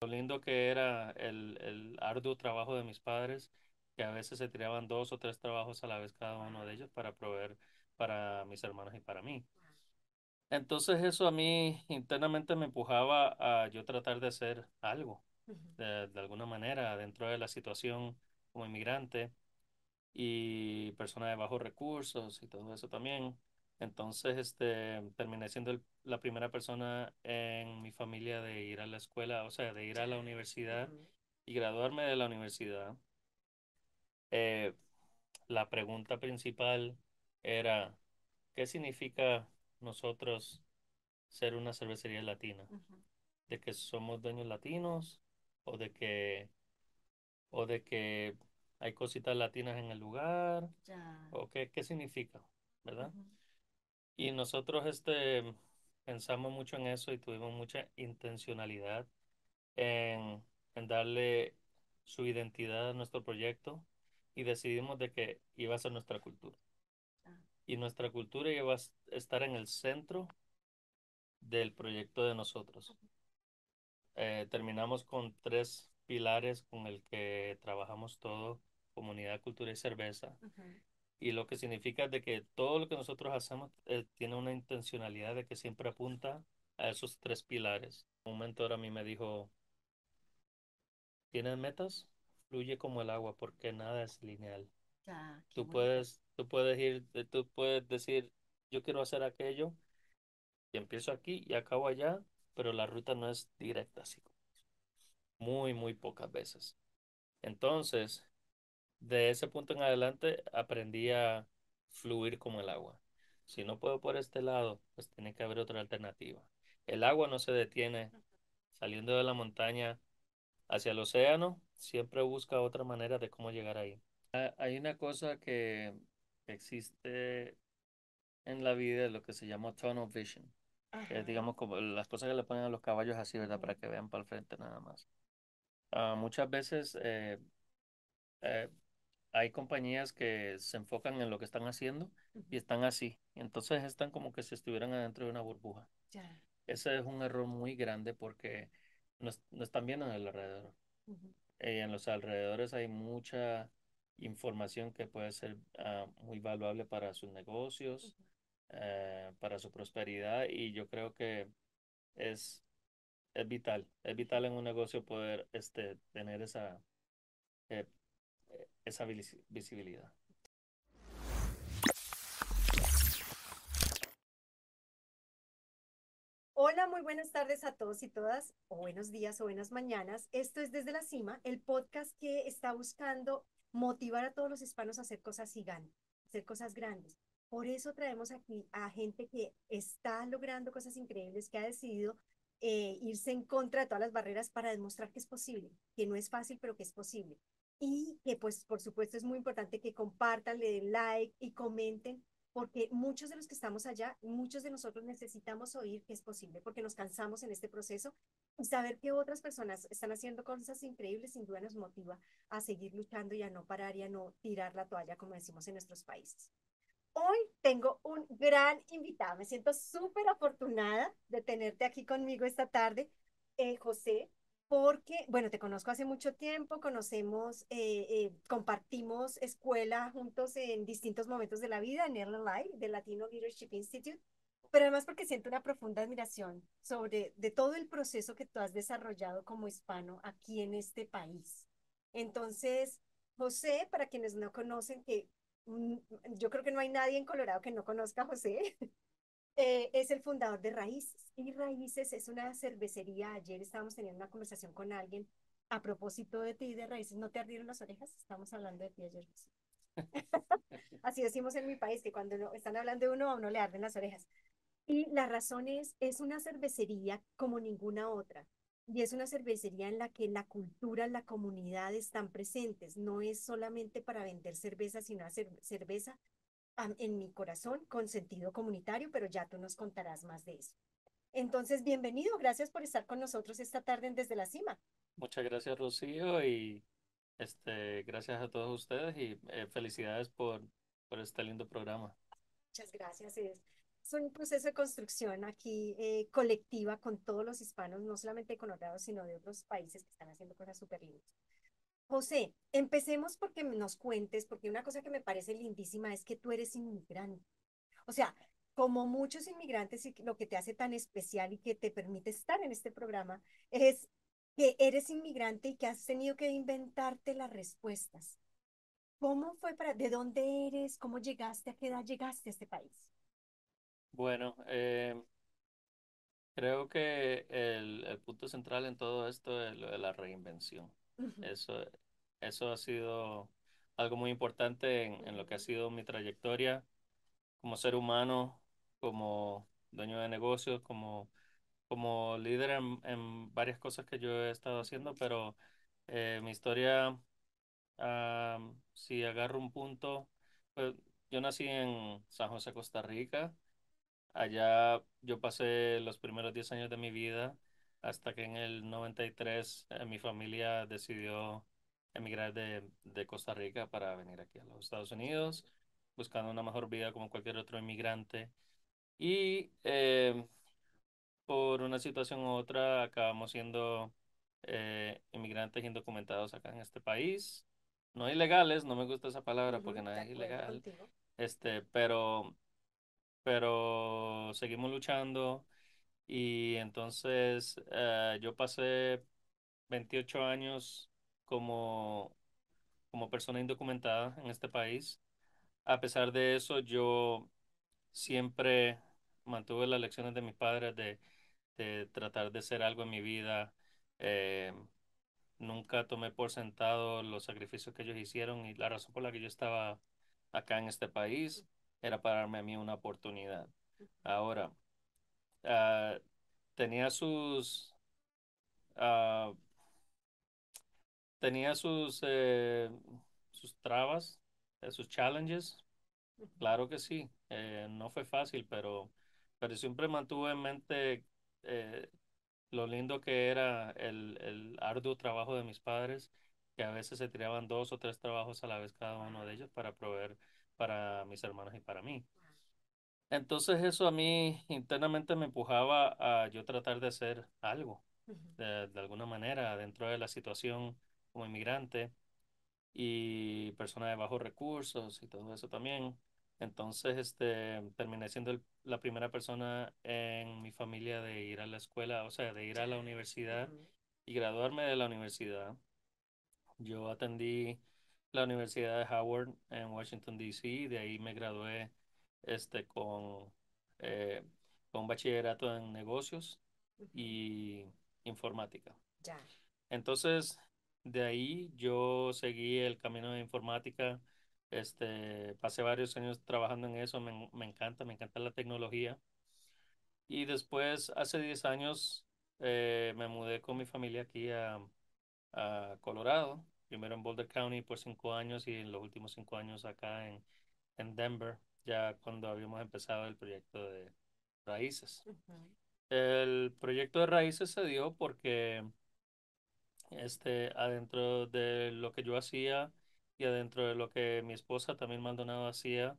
Lo lindo que era el, el arduo trabajo de mis padres, que a veces se tiraban dos o tres trabajos a la vez cada uno de ellos para proveer para mis hermanos y para mí. Entonces eso a mí internamente me empujaba a yo tratar de hacer algo, de, de alguna manera, dentro de la situación como inmigrante y persona de bajos recursos y todo eso también. Entonces, este, terminé siendo el- la primera persona en mi familia de ir a la escuela, o sea, de ir a la universidad y graduarme de la universidad. Eh, la pregunta principal era, ¿qué significa nosotros ser una cervecería latina? ¿De que somos dueños latinos o de que, o de que hay cositas latinas en el lugar? Ya. ¿O qué, qué significa? ¿Verdad? Y nosotros este, pensamos mucho en eso y tuvimos mucha intencionalidad en, darle su identidad a nuestro proyecto y decidimos de que iba a ser nuestra cultura. Y nuestra cultura iba a estar en el centro del proyecto de nosotros. Eh, terminamos con tres pilares con el que trabajamos todo, comunidad, cultura y cerveza. Y lo que significa es de que todo lo que nosotros hacemos eh, tiene una intencionalidad de que siempre apunta a esos tres pilares. Un mentor a mí me dijo, ¿tienes metas? Fluye como el agua porque nada es lineal. Qué Tú puedes, tú puedes ir, eh, tú puedes decir, yo quiero hacer aquello y empiezo aquí y acabo allá, pero la ruta no es directa, así. Muy, muy pocas veces. Entonces, de ese punto en adelante aprendí a fluir como el agua. Si no puedo por este lado, pues tiene que haber otra alternativa. El agua no se detiene saliendo de la montaña hacia el océano, siempre busca otra manera de cómo llegar ahí. Ha- Hay una cosa que existe en la vida, lo que se llama tunnel vision, que es, digamos, como las cosas que le ponen a los caballos así, ¿verdad? Para que vean para el frente nada más. Ah, muchas veces eh, eh, hay compañías que se enfocan en lo que están haciendo y Ujú. están así. Y entonces están como que si estuvieran adentro de una burbuja. Ya. Ese es un error muy grande porque no, no están viendo en el alrededor. Ujú. Eh, en los alrededores hay mucha información que puede ser ah, muy valuable para sus negocios, Ujú. eh, para su prosperidad y yo creo que es, es vital. Es vital en un negocio poder este, tener esa, eh, esa visi- visibilidad. Hola, muy buenas tardes a todos y todas, o buenos días o buenas mañanas. Esto es Desde la Cima, el podcast que está buscando motivar a todos los hispanos a hacer cosas gigantes, hacer cosas grandes. Por eso traemos aquí a gente que está logrando cosas increíbles, que ha decidido eh, irse en contra de todas las barreras para demostrar que es posible, que no es fácil, pero que es posible. Y que, pues, por supuesto, es muy importante que compartan, le den like y comenten porque muchos de los que estamos allá, muchos de nosotros necesitamos oír que es posible, porque nos cansamos en este proceso y saber que otras personas están haciendo cosas increíbles sin duda nos motiva a seguir luchando y a no parar y a no tirar la toalla, como decimos en nuestros países. Hoy tengo un gran invitado, me siento súper afortunada de tenerte aquí conmigo esta tarde, eh, José, porque, bueno, te conozco hace mucho tiempo, conocemos, eh, eh, compartimos escuela juntos en distintos momentos de la vida, en LLI, del Latino Leadership Institute, pero además porque siento una profunda admiración sobre de todo el proceso que tú has desarrollado como hispano aquí en este país. Entonces, José, para quienes no conocen, que mm, yo creo que no hay nadie en Colorado que no conozca a José, eh, es el fundador de Raíces. Y Raíces es una cervecería. Ayer estábamos teniendo una conversación con alguien a propósito de ti y de Raíces. ¿No te ardieron las orejas? Estamos hablando de ti ayer. Así decimos en mi país, que cuando están hablando de uno, a uno le arden las orejas. Y la razón es, es una cervecería como ninguna otra. Y es una cervecería en la que la cultura, la comunidad están presentes. No es solamente para vender cerveza, sino hacer cerveza en mi corazón con sentido comunitario, pero ya tú nos contarás más de eso. Entonces, bienvenido, gracias por estar con nosotros esta tarde en Desde la Cima. Muchas gracias, Rocío, y este, gracias a todos ustedes y eh, felicidades por, por este lindo programa. Muchas gracias. Es, es un proceso de construcción aquí eh, colectiva con todos los hispanos, no solamente de Colorado, sino de otros países que están haciendo cosas súper lindas. José, empecemos porque nos cuentes, porque una cosa que me parece lindísima es que tú eres inmigrante. O sea, como muchos inmigrantes y lo que te hace tan especial y que te permite estar en este programa es que eres inmigrante y que has tenido que inventarte las respuestas. ¿Cómo fue para, de dónde eres? ¿Cómo llegaste? ¿A qué edad llegaste a este país? Bueno, eh, creo que el, el punto central en todo esto es lo de la reinvención. Eso, eso ha sido algo muy importante en, en lo que ha sido mi trayectoria como ser humano, como dueño de negocios, como, como líder en, en varias cosas que yo he estado haciendo, pero eh, mi historia, ah, si agarro un punto, pues yo nací en San José, Costa Rica. Allá yo pasé los primeros 10 años de mi vida hasta que en el 93 eh, mi familia decidió emigrar de, de Costa Rica para venir aquí a los Estados Unidos, buscando una mejor vida como cualquier otro inmigrante. Y eh, por una situación u otra acabamos siendo eh, inmigrantes indocumentados acá en este país. No ilegales, no me gusta esa palabra porque nada es ilegal, contigo. este, pero pero seguimos luchando y entonces eh, yo pasé 28 años como, como persona indocumentada en este país. A pesar de eso, yo siempre mantuve las lecciones de mis padres de, de tratar de hacer algo en mi vida. Eh, nunca tomé por sentado los sacrificios que ellos hicieron y la razón por la que yo estaba acá en este país era para darme a mí una oportunidad. Ahora, ah, tenía sus, ah, tenía sus, eh, sus trabas, eh, sus challenges, claro que sí, eh, no fue fácil, pero, pero siempre mantuve en mente eh, lo lindo que era el, el arduo trabajo de mis padres, que a veces se tiraban dos o tres trabajos a la vez cada uno de ellos para proveer para mis hermanos y para mí. Entonces eso a mí internamente me empujaba a yo tratar de hacer algo, ujú, de, de alguna manera, dentro de la situación como inmigrante y persona de bajos recursos y todo eso también. Entonces, este, terminé siendo el- la primera persona en mi familia de ir a la escuela, o sea, de ir a la universidad y graduarme de la universidad. Yo atendí la Universidad de Howard en Washington, D.C. De ahí me gradué este, con, eh, con un bachillerato en negocios y informática. Ya. Entonces, de ahí yo seguí el camino de informática. Este, pasé varios años trabajando en eso. Me, me encanta, me encanta la tecnología. Y después, hace 10 años, eh, me mudé con mi familia aquí a, a Colorado, primero en Boulder County por cinco años y en los últimos cinco años acá en, en Denver, ya cuando habíamos empezado el proyecto de Raíces. ujú, El proyecto de Raíces se dio porque este, adentro de lo que yo hacía y adentro de lo que mi esposa también Maldonado hacía,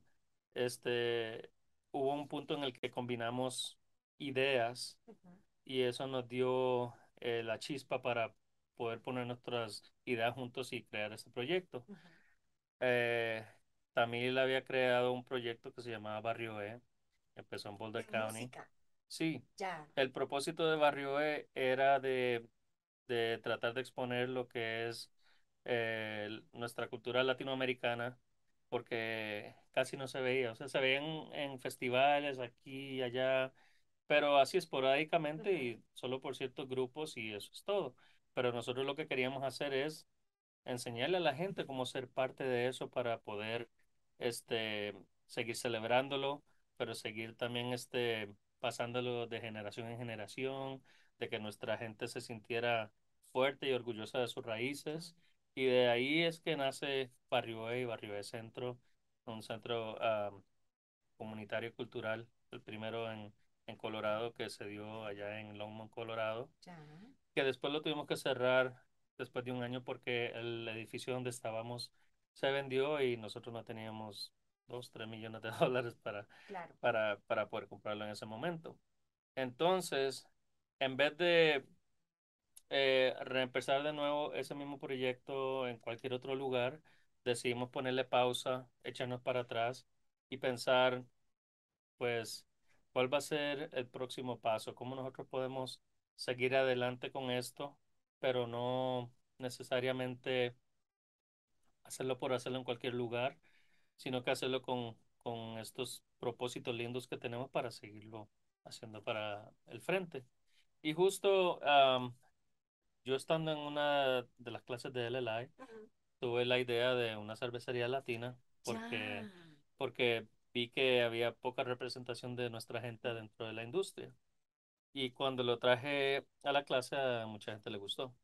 este, hubo un punto en el que combinamos ideas ujú, y eso nos dio eh, la chispa para poder poner nuestras ideas juntos y crear este proyecto. ujú. Eh, Tamil había creado un proyecto que se llamaba Barrio E, empezó en De Boulder County. música. Sí, Ya. el propósito de Barrio E era de, de tratar de exponer lo que es eh, nuestra cultura latinoamericana, porque casi no se veía, o sea, se veían en festivales aquí y allá, pero así esporádicamente y solo por ciertos grupos y eso es todo. Pero nosotros lo que queríamos hacer es enseñarle a la gente cómo ser parte de eso para poder este, seguir celebrándolo, pero seguir también este, pasándolo de generación en generación, de que nuestra gente se sintiera fuerte y orgullosa de sus raíces. Y de ahí es que nace Barrio E y Barrio E Centro, un centro ah, comunitario y cultural, el primero en, en Colorado que se dio allá en Longmont, Colorado Ya. que después lo tuvimos que cerrar después de un año porque el edificio donde estábamos se vendió y nosotros no teníamos 2, 3 millones de dólares para, Claro. para, para poder comprarlo en ese momento. Entonces, en vez de eh, reempezar de nuevo ese mismo proyecto en cualquier otro lugar, decidimos ponerle pausa, echarnos para atrás y pensar, pues, cuál va a ser el próximo paso, cómo nosotros podemos seguir adelante con esto, pero no necesariamente hacerlo por hacerlo en cualquier lugar, sino que hacerlo con, con estos propósitos lindos que tenemos para seguirlo haciendo para el frente. Y justo um, yo estando en una de las clases de LLI, Ujú. tuve la idea de una cervecería latina porque, Ya. porque vi que había poca representación de nuestra gente dentro de la industria. Y cuando lo traje a la clase, a mucha gente le gustó.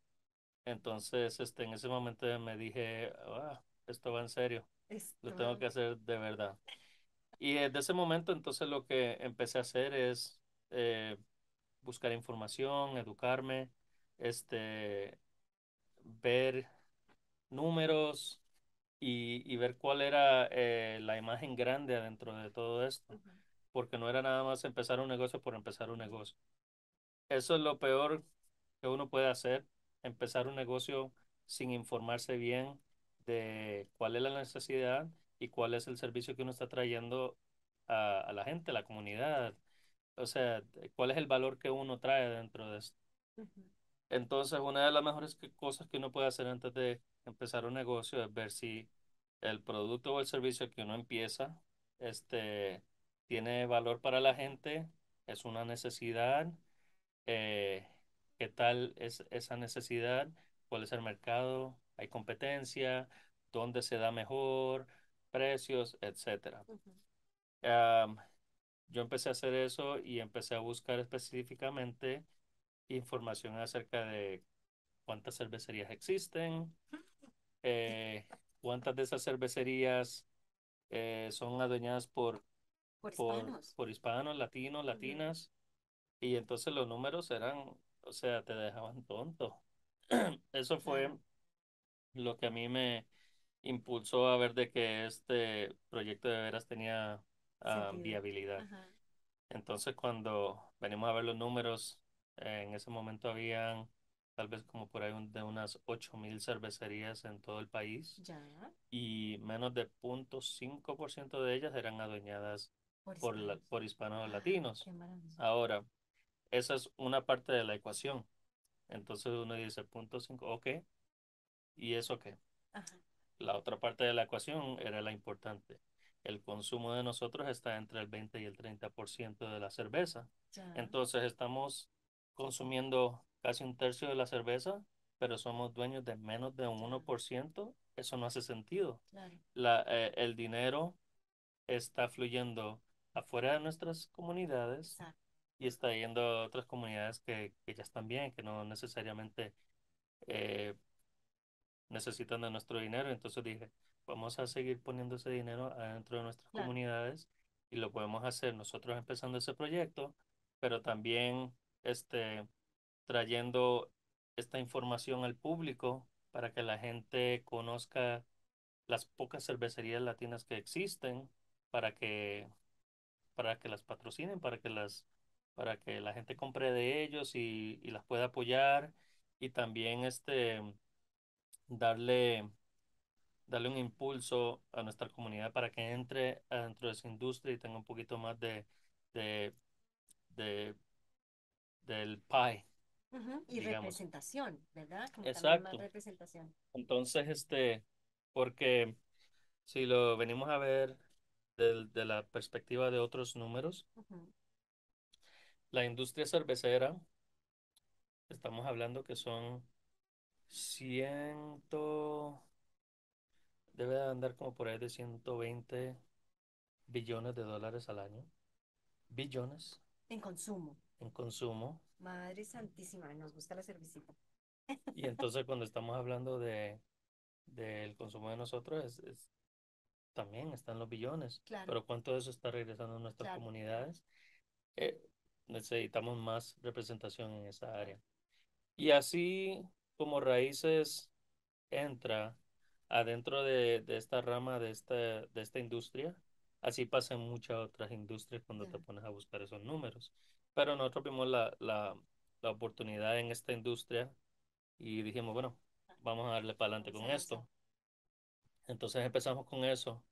Entonces, este, en ese momento me dije, "Ah, esto va en serio, lo tengo que hacer de verdad. Y desde ese momento, entonces lo que empecé a hacer es eh, buscar información, educarme, este, ver números y, y ver cuál era eh, la imagen grande adentro de todo esto, porque no era nada más empezar un negocio por empezar un negocio. Eso es lo peor que uno puede hacer, empezar un negocio sin informarse bien de cuál es la necesidad y cuál es el servicio que uno está trayendo a, a la gente, a la comunidad. O sea, cuál es el valor que uno trae dentro de esto. Entonces, una de las mejores que- cosas que uno puede hacer antes de empezar un negocio es ver si el producto o el servicio que uno empieza, este, tiene valor para la gente, es una necesidad, eh, qué tal es esa necesidad, cuál es el mercado, hay competencia, dónde se da mejor, precios, etcétera. Yo empecé a hacer eso y empecé a buscar específicamente información acerca de cuántas cervecerías existen, eh, cuántas de esas cervecerías eh, son adueñadas por, Por por, hispanos. por hispanos, latinos, latinas, y entonces los números eran, o sea, te dejaban tonto. Eso fue lo que a mí me impulsó a ver de que este proyecto de veras tenía Sentido. viabilidad. Ajá. Entonces, cuando venimos a ver los números, eh, en ese momento habían tal vez como por ahí un- de unas 8.000 cervecerías en todo el país Ya. y menos de 0.5% de ellas eran adueñadas Por por, la- hispanos. por hispanos Ah, latinos. Ahora, esa es una parte de la ecuación. Entonces uno dice, punto cinco, ok, ¿y eso qué? Ajá. La otra parte de la ecuación era la importante. El consumo de nosotros está entre el 20 y el 30% de la cerveza. Ya. Entonces estamos consumiendo casi un tercio de la cerveza, pero somos dueños de menos de un Claro. 1%. Eso no hace sentido. Claro. La, eh, el dinero está fluyendo afuera de nuestras comunidades Exacto. Y está yendo a otras comunidades que, que ya están bien, que no necesariamente eh, necesitan de nuestro dinero. Entonces dije, vamos a seguir poniendo ese dinero adentro de nuestras Claro. comunidades y lo podemos hacer nosotros empezando ese proyecto, pero también este, trayendo esta información al público para que la gente conozca las pocas cervecerías latinas que existen, para que, para que las patrocinen, para que las, para que la gente compre de ellos y, y las pueda apoyar y también este darle, darle un impulso a nuestra comunidad para que entre adentro de esa industria y tenga un poquito más de, de, de- del pie. Y digamos. representación, ¿verdad? Como Exacto. más representación. Entonces, este, porque si lo venimos a ver del- de la perspectiva de otros números. La industria cervecera, estamos hablando que son ciento, debe de andar como por ahí de 120 billones de dólares al año, billones En consumo. en consumo. Madre Santísima, nos gusta la cervecita. Y entonces cuando estamos hablando de del consumo de nosotros, es, es- también están los billones. Claro. Pero ¿cuánto de eso está regresando a nuestras Claro. comunidades? Eh, necesitamos más representación en esa área. Y así como Raíces entra adentro de, de esta rama, de esta, de esta industria, Así pasa en muchas otras industrias cuando te Ya. pones a buscar esos números. Pero nosotros vimos la, la, la oportunidad en esta industria y dijimos, bueno, vamos a darle para adelante con esto. Entonces empezamos con eso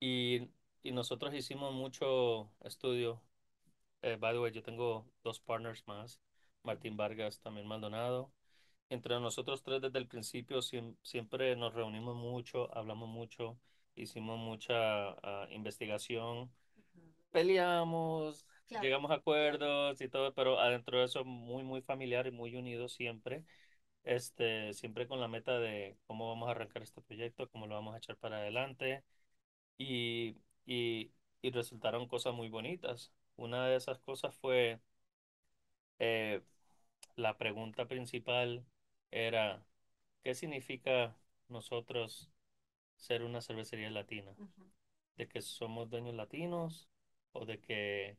y, y nosotros hicimos mucho estudio. Eh, by the way, yo tengo dos partners más, Martín Vargas, también Maldonado. Entre nosotros tres desde el principio siem- siempre nos reunimos mucho, hablamos mucho, hicimos mucha ah, investigación, peleamos, Claro, llegamos a acuerdos y todo, pero adentro de eso muy, muy familiar y muy unidos siempre, este, siempre con la meta de cómo vamos a arrancar este proyecto, cómo lo vamos a echar para adelante y, y, y resultaron cosas muy bonitas. Una de esas cosas fue eh, la pregunta principal era, ¿qué significa nosotros ser una cervecería latina? ¿De que somos dueños latinos o de que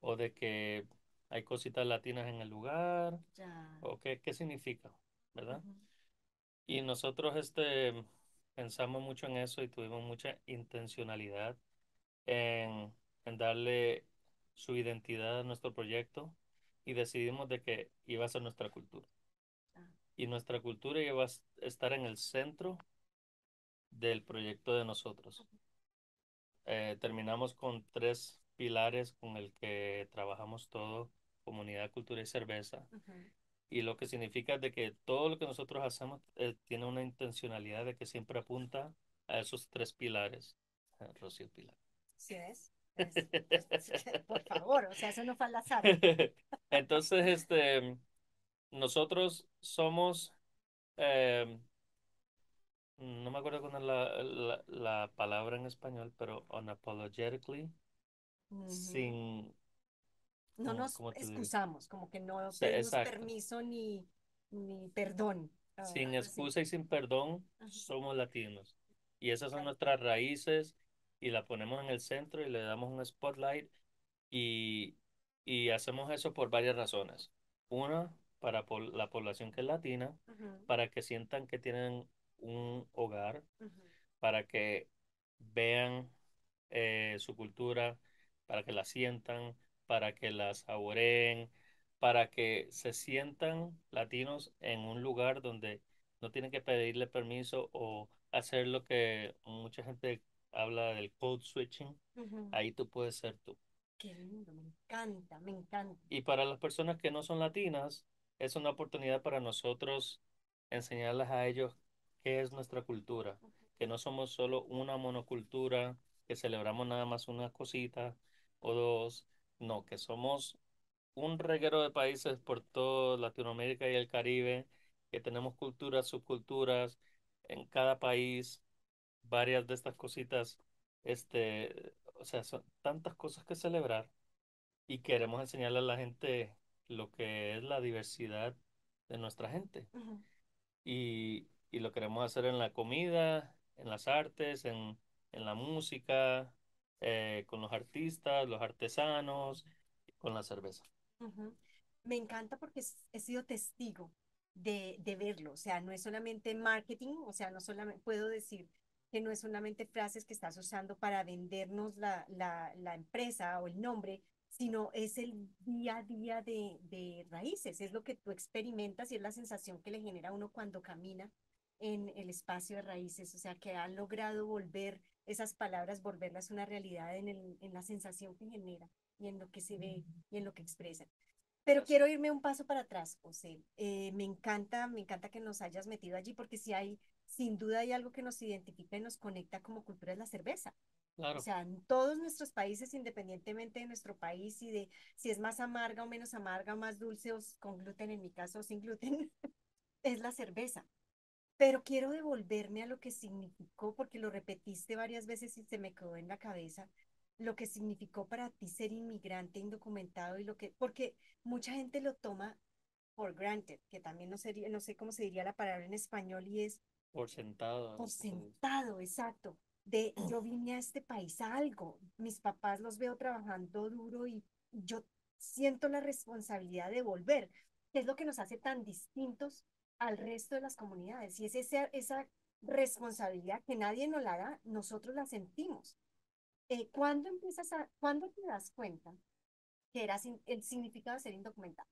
o de que hay cositas latinas en el lugar Ya. o qué, qué significa, ¿verdad? Y nosotros este pensamos mucho en eso y tuvimos mucha intencionalidad en, en darle su identidad a nuestro proyecto y decidimos de que iba a ser nuestra cultura. Y nuestra cultura iba a estar en el centro del proyecto de nosotros. Eh, terminamos con tres pilares con el que trabajamos todo, comunidad, cultura y cerveza. Y lo que significa es de que todo lo que nosotros hacemos eh, tiene una intencionalidad de que siempre apunta a esos tres pilares. Rocío Pilar. ¿Sí ves? Es- Por favor, o sea, eso no fue al azar. Entonces, este, nosotros somos, eh, no me acuerdo cuál es la, la, la palabra en español, pero unapologetically, sin, No ¿cómo, nos excusamos, como que no Sí, pedimos exacto. permiso ni, ni perdón. ah, Sin excusa y sin perdón, somos latinos. Y esas son nuestras raíces y la ponemos en el centro y le damos un spotlight y, y hacemos eso por varias razones. Una, para pol- la población que es latina, para que sientan que tienen un hogar, para que vean eh, su cultura, para que la sientan, para que la saboreen, para que se sientan latinos en un lugar donde no tienen que pedirle permiso o hacer lo que mucha gente habla del code switching. Ahí tú puedes ser tú. Qué lindo, me encanta, me encanta. Y para las personas que no son latinas, es una oportunidad para nosotros enseñarles a ellos qué es nuestra cultura, que no somos solo una monocultura, que celebramos nada más una cosita o dos, no, que somos un reguero de países por toda Latinoamérica y el Caribe, que tenemos culturas, subculturas en cada país, varias de estas cositas, este, o sea, son tantas cosas que celebrar y queremos enseñarle a la gente lo que es la diversidad de nuestra gente. Y, y lo queremos hacer en la comida, en las artes, en, en la música, eh, con los artistas, los artesanos, con la cerveza. Me encanta porque he sido testigo de, de verlo, o sea, no es solamente marketing, o sea, no solamente puedo decir que no es solamente frases que estás usando para vendernos la, la, la empresa o el nombre, sino es el día a día de, de raíces, es lo que tú experimentas y es la sensación que le genera a uno cuando camina en el espacio de raíces, o sea, que han logrado volver esas palabras, volverlas una realidad en el, en la sensación que genera y en lo que se ve y en lo que expresa. Pero quiero irme un paso para atrás, José. Eh, me encanta, me encanta que nos hayas metido allí porque si hay, sin duda hay algo que nos identifica y nos conecta como cultura es la cerveza. O Claro, sea, en todos nuestros países, independientemente de nuestro país y de si es más amarga o menos amarga, más dulce o con gluten, en mi caso, o sin gluten, es la cerveza. Pero quiero devolverme a lo que significó, porque lo repetiste varias veces y se me quedó en la cabeza, lo que significó para ti ser inmigrante indocumentado y lo que, porque mucha gente lo toma por granted, que también no sería, no sé cómo se diría la palabra en español y es por sentado. por sentado, exacto, de yo vine a este país a algo, mis papás los veo trabajando duro y yo siento la responsabilidad de volver, que es lo que nos hace tan distintos al resto de las comunidades. Y es esa, esa responsabilidad que nadie nos la da, nosotros la sentimos. eh, ¿cuándo empiezas a, cuándo te das cuenta que era sin- el significado de ser indocumentado?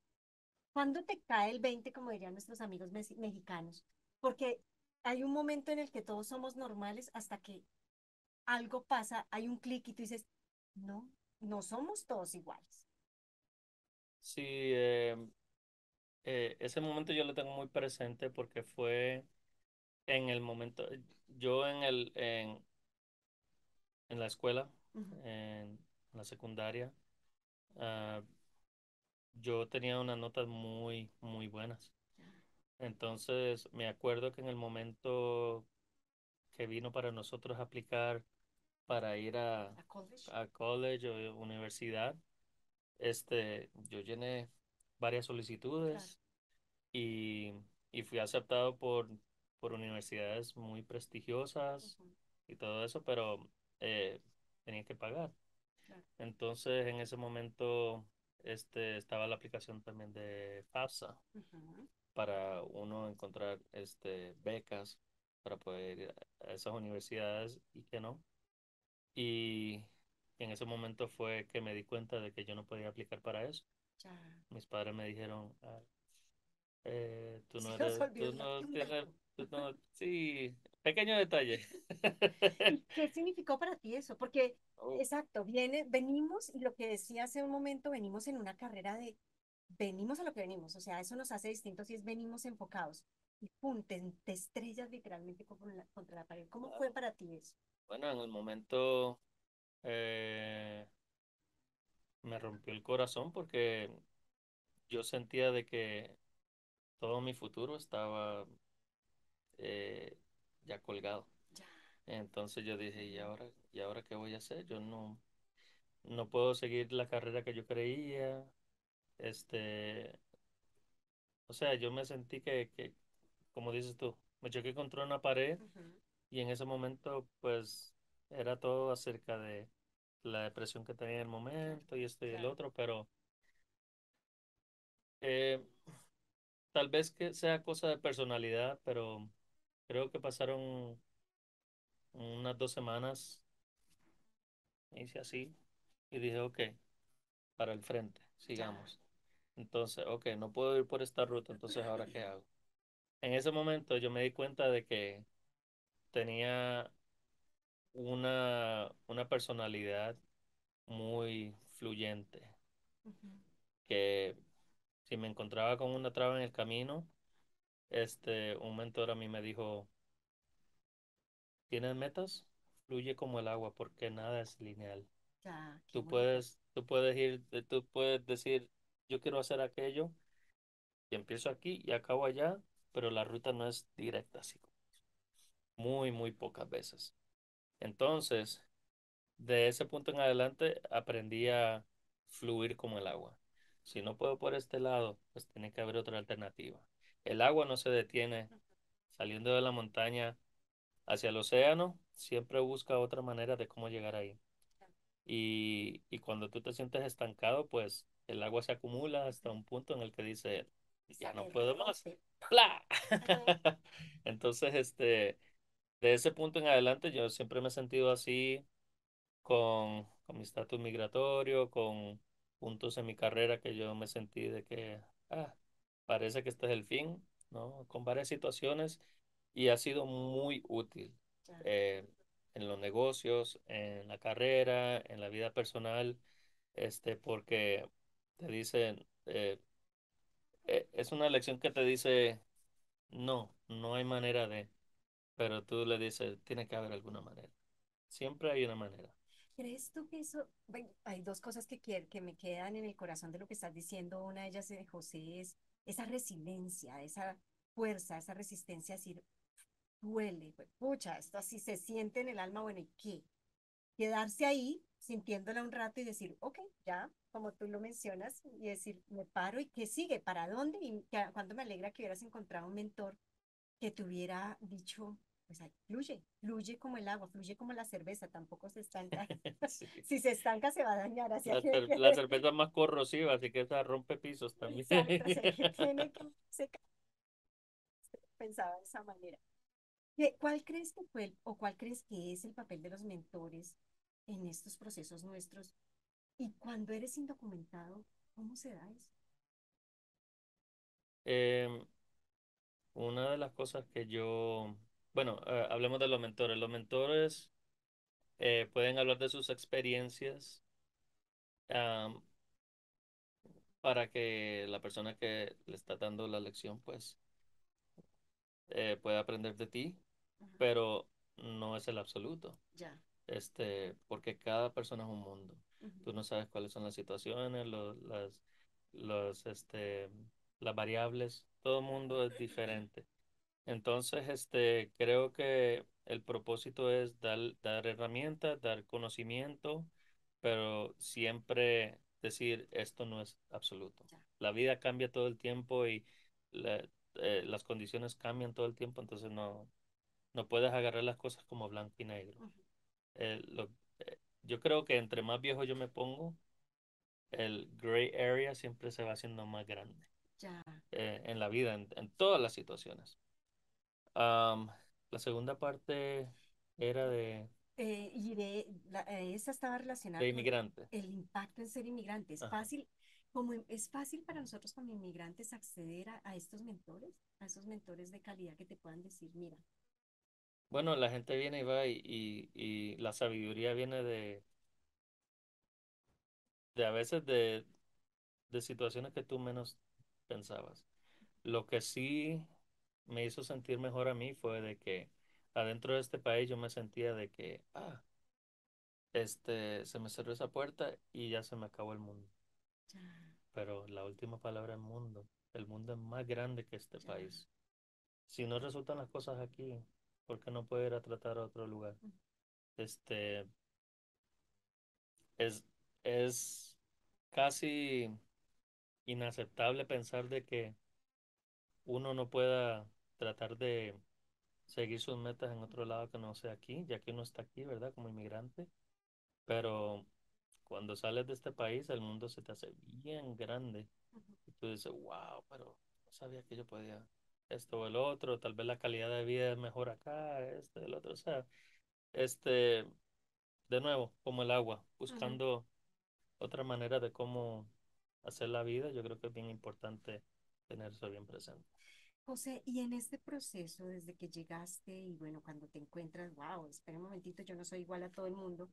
¿Cuándo te cae el 20, como dirían nuestros amigos mexi- mexicanos? Porque hay un momento en el que todos somos normales hasta que algo pasa, hay un clic y tú dices, no, no somos todos iguales. Sí, eh, eh, ese momento yo lo tengo muy presente porque fue en el momento, yo en el, en, en la escuela, en la secundaria, ah, yo tenía unas notas muy, muy buenas. Entonces, me acuerdo que en el momento que vino para nosotros aplicar para ir a, A college. a college o universidad, este, yo llené varias solicitudes y, y fui aceptado por, por universidades muy prestigiosas y todo eso, pero eh, tenía que pagar. claro. Entonces, en ese momento, este, estaba la aplicación también de FAFSA para uno encontrar este, becas para poder ir a esas universidades y que no. Y en ese momento fue que me di cuenta de que yo no podía aplicar para eso. ya. Mis padres me dijeron, "Ah, eh, tú no eres, tú no tienes, tú no, sí, pequeño detalle. ¿Y qué significó para ti eso? Porque, Oh, exacto, viene, venimos, y lo que decía hace un momento, venimos en una carrera de, venimos a lo que venimos, o sea, eso nos hace distintos y es venimos enfocados. Y pum, te, te estrellas literalmente contra la, contra la pared. ¿Cómo fue para ti eso? Bueno, en el momento eh, me rompió el corazón porque yo sentía de que todo mi futuro estaba eh, ya colgado. Ya. Entonces yo dije, ¿y ahora, ¿y ahora qué voy a hacer? Yo no, no puedo seguir la carrera que yo creía. Este, o sea, yo me sentí que, que, como dices tú, me choqué contra una pared y en ese momento, pues, era todo acerca de la depresión que tenía en el momento y esto y el otro, pero eh, tal vez que sea cosa de personalidad, pero creo que pasaron unas dos semanas, hice así y dije, ok, para el frente, sigamos. Entonces, ok, no puedo ir por esta ruta, entonces ¿ahora qué hago? En ese momento yo me di cuenta de que tenía una, una personalidad muy fluyente, que si me encontraba con una traba en el camino, este, un mentor a mí me dijo, ¿tienes metas? Fluye como el agua porque nada es lineal. Qué Tú puedes, tú puedes ir, tú puedes decir, yo quiero hacer aquello y empiezo aquí y acabo allá, pero la ruta no es directa, así. Muy, muy pocas veces. Entonces, de ese punto en adelante aprendí a fluir como el agua. Si no puedo por este lado, pues tiene que haber otra alternativa. El agua no se detiene saliendo de la montaña hacia el océano, siempre busca otra manera de cómo llegar ahí. Y, y cuando tú te sientes estancado, pues el agua se acumula hasta un punto en el que dice, ya no puedo más. ¡Pla! Entonces, este, de ese punto en adelante, yo siempre me he sentido así con, con mi estatus migratorio, con puntos en mi carrera que yo me sentí de que, ah, parece que este es el fin, ¿no? Con varias situaciones y ha sido muy útil eh, en los negocios, en la carrera, en la vida personal, este, porque te dicen, eh, eh, es una lección que te dice, no, no hay manera de, pero tú le dices, tiene que haber alguna manera. Siempre hay una manera. ¿Crees tú que eso, hay dos cosas que, que me quedan en el corazón de lo que estás diciendo. Una de ellas, eh, José, es esa resiliencia, esa fuerza, esa resistencia decir, duele, pucha, esto así se siente en el alma, bueno, ¿y qué? Quedarse ahí sintiéndola un rato y decir, ok, ya, como tú lo mencionas, y decir, me paro y qué sigue, para dónde, y que, cuando me alegra que hubieras encontrado un mentor que te hubiera dicho, pues ahí, fluye, fluye como el agua, fluye como la cerveza, tampoco se estanca. Sí. Si se estanca, se va a dañar, así La, que, cer- la cerveza es más corrosiva, así que esa rompe pisos también. exacto, que tiene que secar, pensaba de esa manera. ¿Qué- ¿Cuál crees que fue el- o cuál crees que es el papel de los mentores en estos procesos nuestros. Y cuando eres indocumentado, ¿cómo se da eso? Em, una de las cosas que yo, bueno, eh, hablemos de los mentores. Los mentores eh, pueden hablar de sus experiencias am, para que la persona que le está dando la lección, pues, eh, pueda aprender de ti, Ajá, pero no es el absoluto. Ya. Este, porque cada persona es un mundo. ujú, Tú no sabes cuáles son las situaciones, lo- las, los, este, las variables. Todo mundo es diferente. Entonces, este, creo que el propósito es dar, dar herramientas, dar conocimiento, pero siempre decir esto no es absoluto. Ya. La vida cambia todo el tiempo y la- eh, las condiciones cambian todo el tiempo, entonces no, no puedes agarrar las cosas como blanco y negro. Eh, lo- eh, yo creo que entre más viejo yo me pongo, el gray area siempre se va haciendo más grande Ya. eh, en la vida, en, en todas las situaciones. Am, la segunda parte era de, Eh, y de, la, eh, esta estaba relacionada de con inmigrante. el impacto en ser inmigrante. ¿Es Ajá. fácil, como es fácil para nosotros como inmigrantes acceder a, a estos mentores, a esos mentores de calidad que te puedan decir, mira, Bueno, la gente viene y va y, y, y la sabiduría viene de, de a veces de, de situaciones que tú menos pensabas. Lo que sí me hizo sentir mejor a mí fue de que adentro de este país yo me sentía de que, ah, este, se me cerró esa puerta y ya se me acabó el mundo. Pero la última palabra es mundo. El mundo es más grande que este país. Si no resultan las cosas aquí, ¿por qué no puedo ir a tratar a otro lugar? Este, es, es casi inaceptable pensar de que uno no pueda tratar de seguir sus metas en otro lado que no sea aquí, ya que uno está aquí, ¿verdad? Como inmigrante. Pero cuando sales de este país, el mundo se te hace bien grande. Y tú dices, wow, pero no sabía que yo podía esto o el otro, tal vez la calidad de vida es mejor acá, este, el otro. O sea, este, de nuevo, como el agua, buscando otra manera de cómo hacer la vida, yo creo que es bien importante tener eso bien presente. José, y en este proceso, desde que llegaste y bueno, cuando te encuentras, wow, espera un momentito, yo no soy igual a todo el mundo,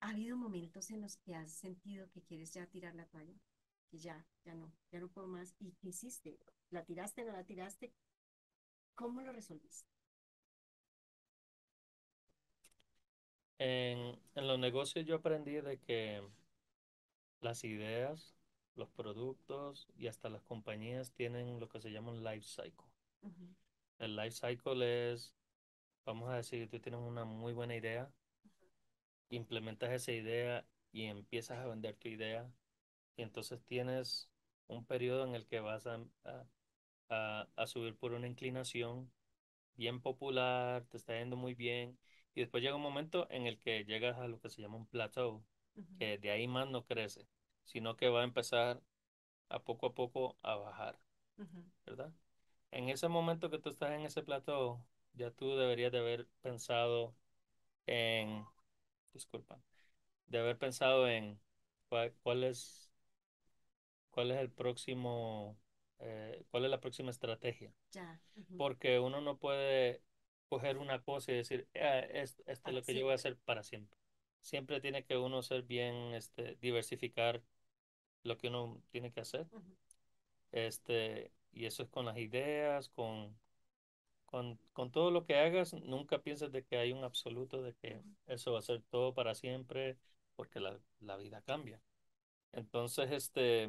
¿ha habido momentos en los que has sentido que quieres ya tirar la toalla? Ya, ya no, ya no puedo más. ¿Y qué hiciste? ¿La tiraste, no la tiraste? ¿Cómo lo resolviste? En, en los negocios yo aprendí de que las ideas, los productos y hasta las compañías tienen lo que se llama un life cycle. El life cycle es, vamos a decir, tú tienes una muy buena idea, implementas esa idea y empiezas a vender tu idea y entonces tienes un periodo en el que vas a, a, subir por una inclinación bien popular, te está yendo muy bien y después llega un momento en el que llegas a lo que se llama un plateau, que de ahí más no crece, sino que va a empezar a poco a poco a bajar, ujú. ¿verdad? En ese momento que tú estás en ese plateau, ya tú deberías de haber pensado en, disculpa, de haber pensado en cuál, cuál es, cuál es el próximo, eh, cuál es la próxima estrategia. Ya, Porque uno no puede coger una cosa y decir, "Ah, es- esto es lo que yo voy a hacer para siempre. Siempre tiene que uno ser bien, este, diversificar lo que uno tiene que hacer. Este, y eso es con las ideas, con, con, con todo lo que hagas, nunca pienses de que hay un absoluto de que eso va a ser todo para siempre, porque la, la vida cambia. Entonces, este,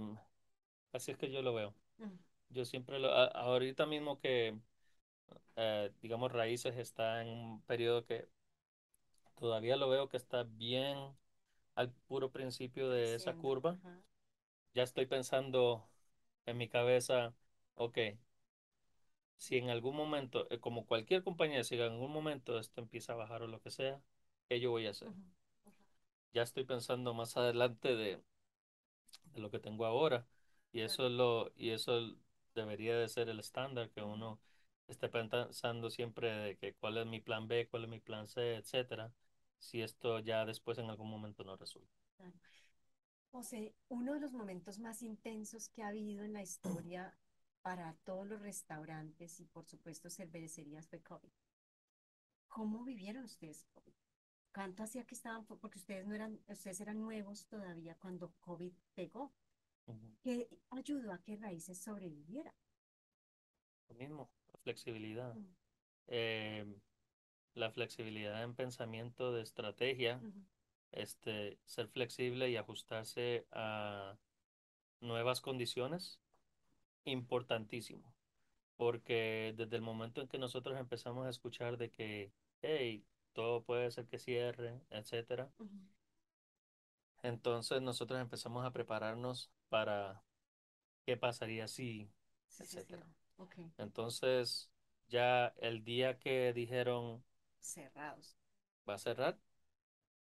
así es que yo lo veo. ujú. Yo siempre lo, a- ahorita mismo que, eh, digamos, Raíces está en un periodo que todavía lo veo que está bien al puro principio de esa curva. Ya estoy pensando en mi cabeza, ok, si en algún momento, eh, como cualquier compañía, si en algún momento esto empieza a bajar o lo que sea, ¿qué yo voy a hacer? Ya estoy pensando más adelante de, de lo que tengo ahora y eso es lo, y eso debería de ser el estándar, que uno esté pensando siempre de que cuál es mi plan B, cuál es mi plan C, etcétera, si esto ya después en algún momento no resulta. José, uno de los momentos más intensos que ha habido en la historia para todos los restaurantes y por supuesto cervecerías fue COVID. ¿Cómo vivieron ustedes COVID? ¿Cuánto hacía que estaban? Porque ustedes no eran, ustedes eran nuevos todavía cuando COVID pegó. ¿Qué ayudó a que Raíces sobreviviera? Lo mismo, la flexibilidad. Eh, la flexibilidad en pensamiento de estrategia, este, ser flexible y ajustarse a nuevas condiciones, importantísimo. Porque desde el momento en que nosotros empezamos a escuchar de que, hey, todo puede ser que cierre, etcétera, entonces nosotros empezamos a prepararnos para qué pasaría si, Sí, sí, sí. etcétera. Entonces, ya el día que dijeron cerrados. va a cerrar,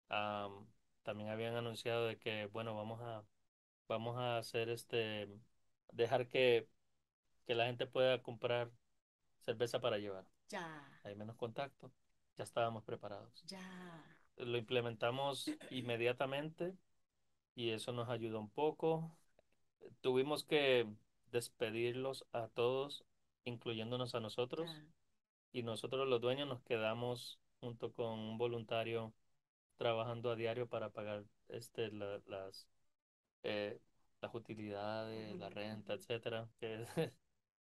am, también habían anunciado de que, bueno, vamos a, vamos a hacer este, dejar que, que la gente pueda comprar cerveza para llevar. Ya, Hay menos contacto, ya estábamos preparados. ya. Lo implementamos inmediatamente y eso nos ayudó un poco. Tuvimos que despedirlos a todos, incluyéndonos a nosotros, y nosotros los dueños nos quedamos junto con un voluntario trabajando a diario para pagar este la- las eh, las utilidades, la renta, etcétera, que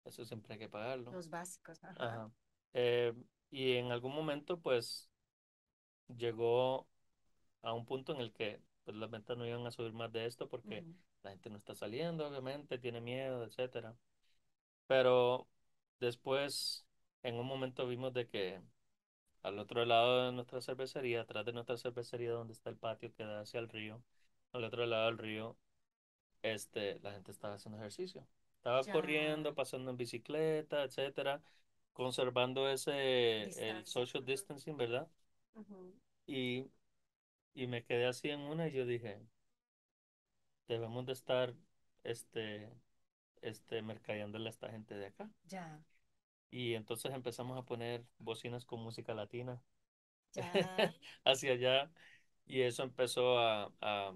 eso siempre hay que pagarlo. Los básicos. Ajá. Ajá. Eh, y en algún momento, pues, llegó a un punto en el que pues, las ventas no iban a subir más de esto porque. La gente no está saliendo, obviamente, tiene miedo, etcétera. Pero después, en un momento vimos de que al otro lado de nuestra cervecería, atrás de nuestra cervecería, donde está el patio que da hacia el río, al otro lado del río, este, la gente estaba haciendo ejercicio. Estaba Ya. corriendo, pasando en bicicleta, etcétera, conservando ese, el social distancing, ¿verdad? Y, y me quedé así en una y yo dije, debemos de estar, este, este, mercadeándole a esta gente de acá. Ya, Y entonces empezamos a poner bocinas con música latina ya. hacia allá y eso empezó a, a-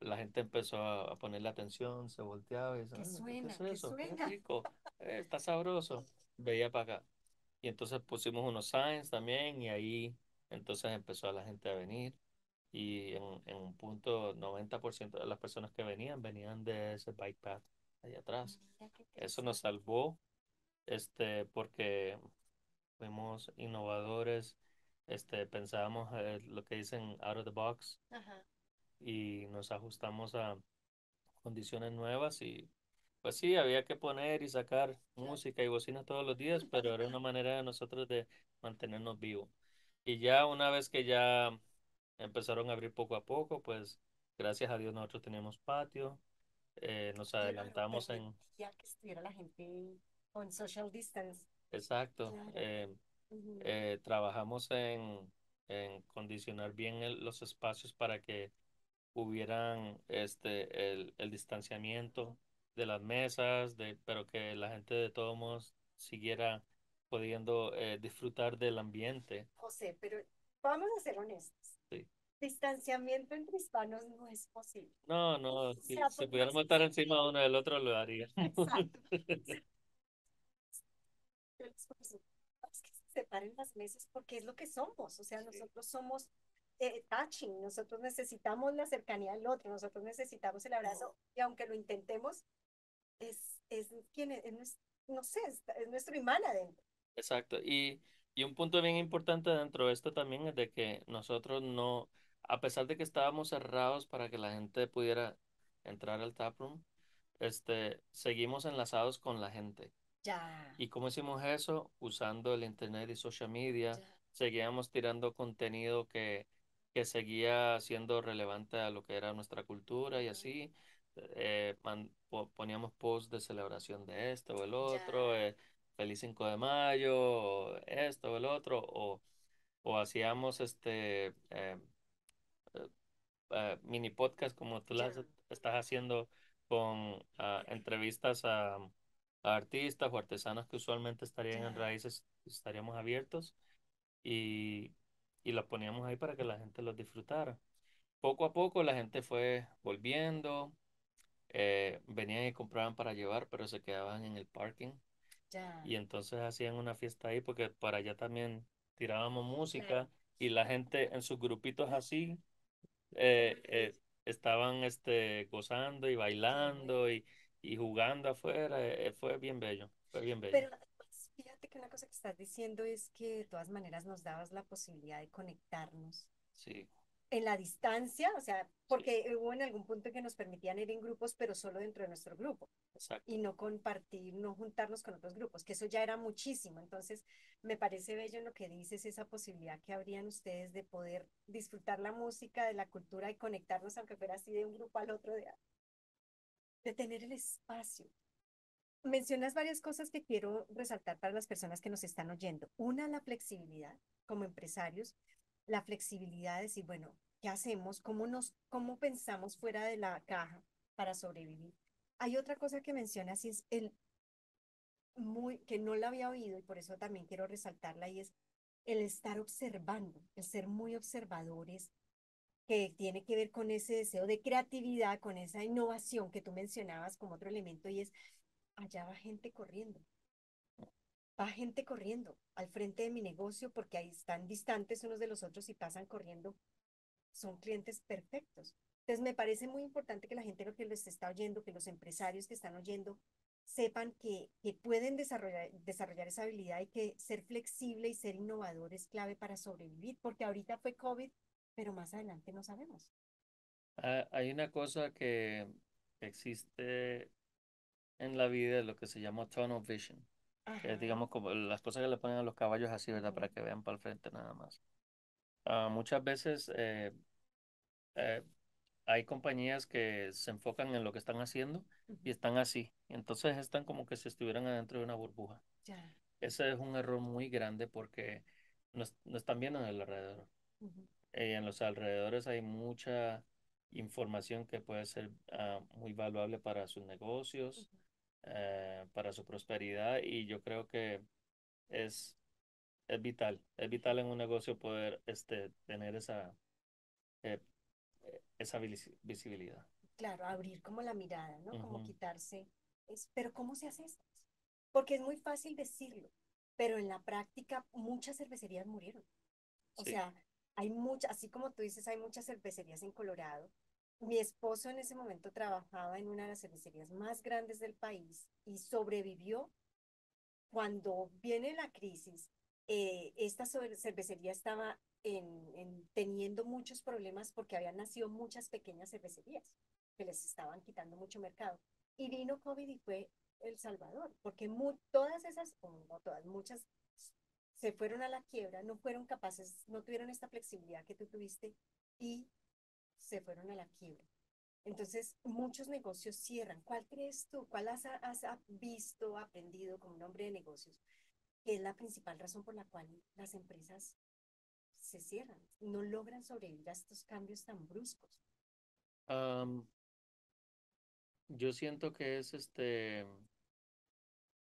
la gente empezó a, a ponerle atención, se volteaba y decía, ¿Qué "Ah, ¿qué suena? es ¿Qué eso? Qué suena? rico, eh, está sabroso. Veía para acá. Y entonces pusimos unos signs también y ahí entonces empezó la gente a venir y en, en un punto 90% de las personas que venían venían de ese bike path allá atrás. Eso nos salvó este, porque fuimos innovadores, este, pensábamos eh, lo que dicen out of the box Ajá. y nos ajustamos a condiciones nuevas y pues sí, había que poner y sacar música y bocinas todos los días, pero era una manera de nosotros de mantenernos vivos. Y ya una vez que ya empezaron a abrir poco a poco, pues gracias a Dios nosotros teníamos patio, eh, nos Claro, adelantamos en, permitía que estuviera la gente con social distance. exacto, Claro. eh, Ujú. eh, trabajamos en, en condicionar bien el- los espacios para que hubieran este el, el distanciamiento de las mesas, de, pero que la gente de todos modos siguiera pudiendo eh, disfrutar del ambiente. José, pero vamos a ser honestos. Distanciamiento entre hispanos no es posible. No, no, si, pudiéramos que estar se encima uno del otro lo haríamos. Exacto. Es que se separen las mesas porque es lo que somos. O sea, nosotros somos eh, touching, nosotros necesitamos la cercanía del otro, nosotros necesitamos el abrazo y aunque lo intentemos, es, es quien es, es no sé, es, es nuestro imán adentro. Exacto. Y, y un punto bien importante dentro de esto también es de que nosotros no, a pesar de que estábamos cerrados para que la gente pudiera entrar al taproom, este, seguimos enlazados con la gente. Ya, ¿Y cómo hicimos eso? Usando el internet y social media. ya, Seguíamos tirando contenido que, que seguía siendo relevante a lo que era nuestra cultura y así. Eh, man- poníamos posts de celebración de esto o el otro, eh, feliz 5 de mayo, o esto o el otro, o, o hacíamos este eh, eh, mini podcast como tú las estás haciendo con ah, entrevistas a, a artistas o artesanos que usualmente estarían en raíces, estaríamos abiertos y, y las poníamos ahí para que la gente los disfrutara. Poco a poco la gente fue volviendo, eh, venían y compraban para llevar, pero se quedaban en el parking. Y entonces hacían una fiesta ahí porque para allá también tirábamos música y la gente en sus grupitos así eh, eh, estaban este, gozando y bailando y, y jugando afuera. eh, fue bien bello, fue bien bello. Pero además, fíjate que una cosa que estás diciendo es que de todas maneras nos dabas la posibilidad de conectarnos Sí, en la distancia, o sea, sí, porque hubo en algún punto que nos permitían ir en grupos, pero solo dentro de nuestro grupo exacto. y no compartir, no juntarnos con otros grupos, que eso ya era muchísimo. Entonces, me parece bello en lo que dices, esa posibilidad que habrían ustedes de poder disfrutar la música, de la cultura y conectarnos, aunque fuera así de un grupo al otro, de, de tener el espacio. Mencionas varias cosas que quiero resaltar para las personas que nos están oyendo. Una, la flexibilidad como empresarios, la flexibilidad de decir, bueno, ¿qué hacemos? ¿Cómo nos, cómo pensamos fuera de la caja para sobrevivir? Hay otra cosa que mencionas y es el muy, que no la había oído y por eso también quiero resaltarla y es el estar observando, el ser muy observadores, que tiene que ver con ese deseo de creatividad, con esa innovación que tú mencionabas como otro elemento y es, allá va gente corriendo, va gente corriendo al frente de mi negocio porque ahí están distantes unos de los otros y pasan corriendo, son clientes perfectos. Entonces me parece muy importante que la gente lo que les está oyendo, que los empresarios que están oyendo, sepan que, que pueden desarrollar, desarrollar esa habilidad y que ser flexible y ser innovador es clave para sobrevivir, porque ahorita fue COVID, pero más adelante no sabemos. Ah, hay una cosa que existe en la vida, lo que se llama tunnel vision, que es, digamos, como las cosas que le ponen a los caballos así, ¿verdad? Para que vean para el frente nada más. Ah, muchas veces eh, eh, hay compañías que se enfocan en lo que están haciendo y están así. Entonces están como que si estuvieran adentro de una burbuja. Ese es un error muy grande porque no, no están viendo en el alrededor. Eh, en los alrededores hay mucha información que puede ser ah, muy valuable para sus negocios. Eh, para su prosperidad y yo creo que es, es vital, es vital en un negocio poder este, tener esa, eh, esa visi- visibilidad. Claro, abrir como la mirada, ¿no? Como quitarse. Es, pero ¿cómo se hace esto? Porque es muy fácil decirlo, pero en la práctica muchas cervecerías murieron. O Sí. sea, hay muchas, así como tú dices, hay muchas cervecerías en Colorado. Mi esposo en ese momento trabajaba en una de las cervecerías más grandes del país y sobrevivió cuando viene la crisis. eh, esta cervecería estaba en, en- teniendo muchos problemas porque habían nacido muchas pequeñas cervecerías que les estaban quitando mucho mercado. Y vino COVID y fue El Salvador, porque todas esas, todas, muchas se fueron a la quiebra, no fueron capaces, no tuvieron esta flexibilidad que tú tuviste y se fueron a la quiebra. Entonces, muchos negocios cierran. ¿Cuál crees tú? ¿Cuál has, has visto, aprendido como un hombre de negocios? Que es la principal razón por la cual las empresas se cierran, no logran sobrevivir a estos cambios tan bruscos. Am, yo siento que es este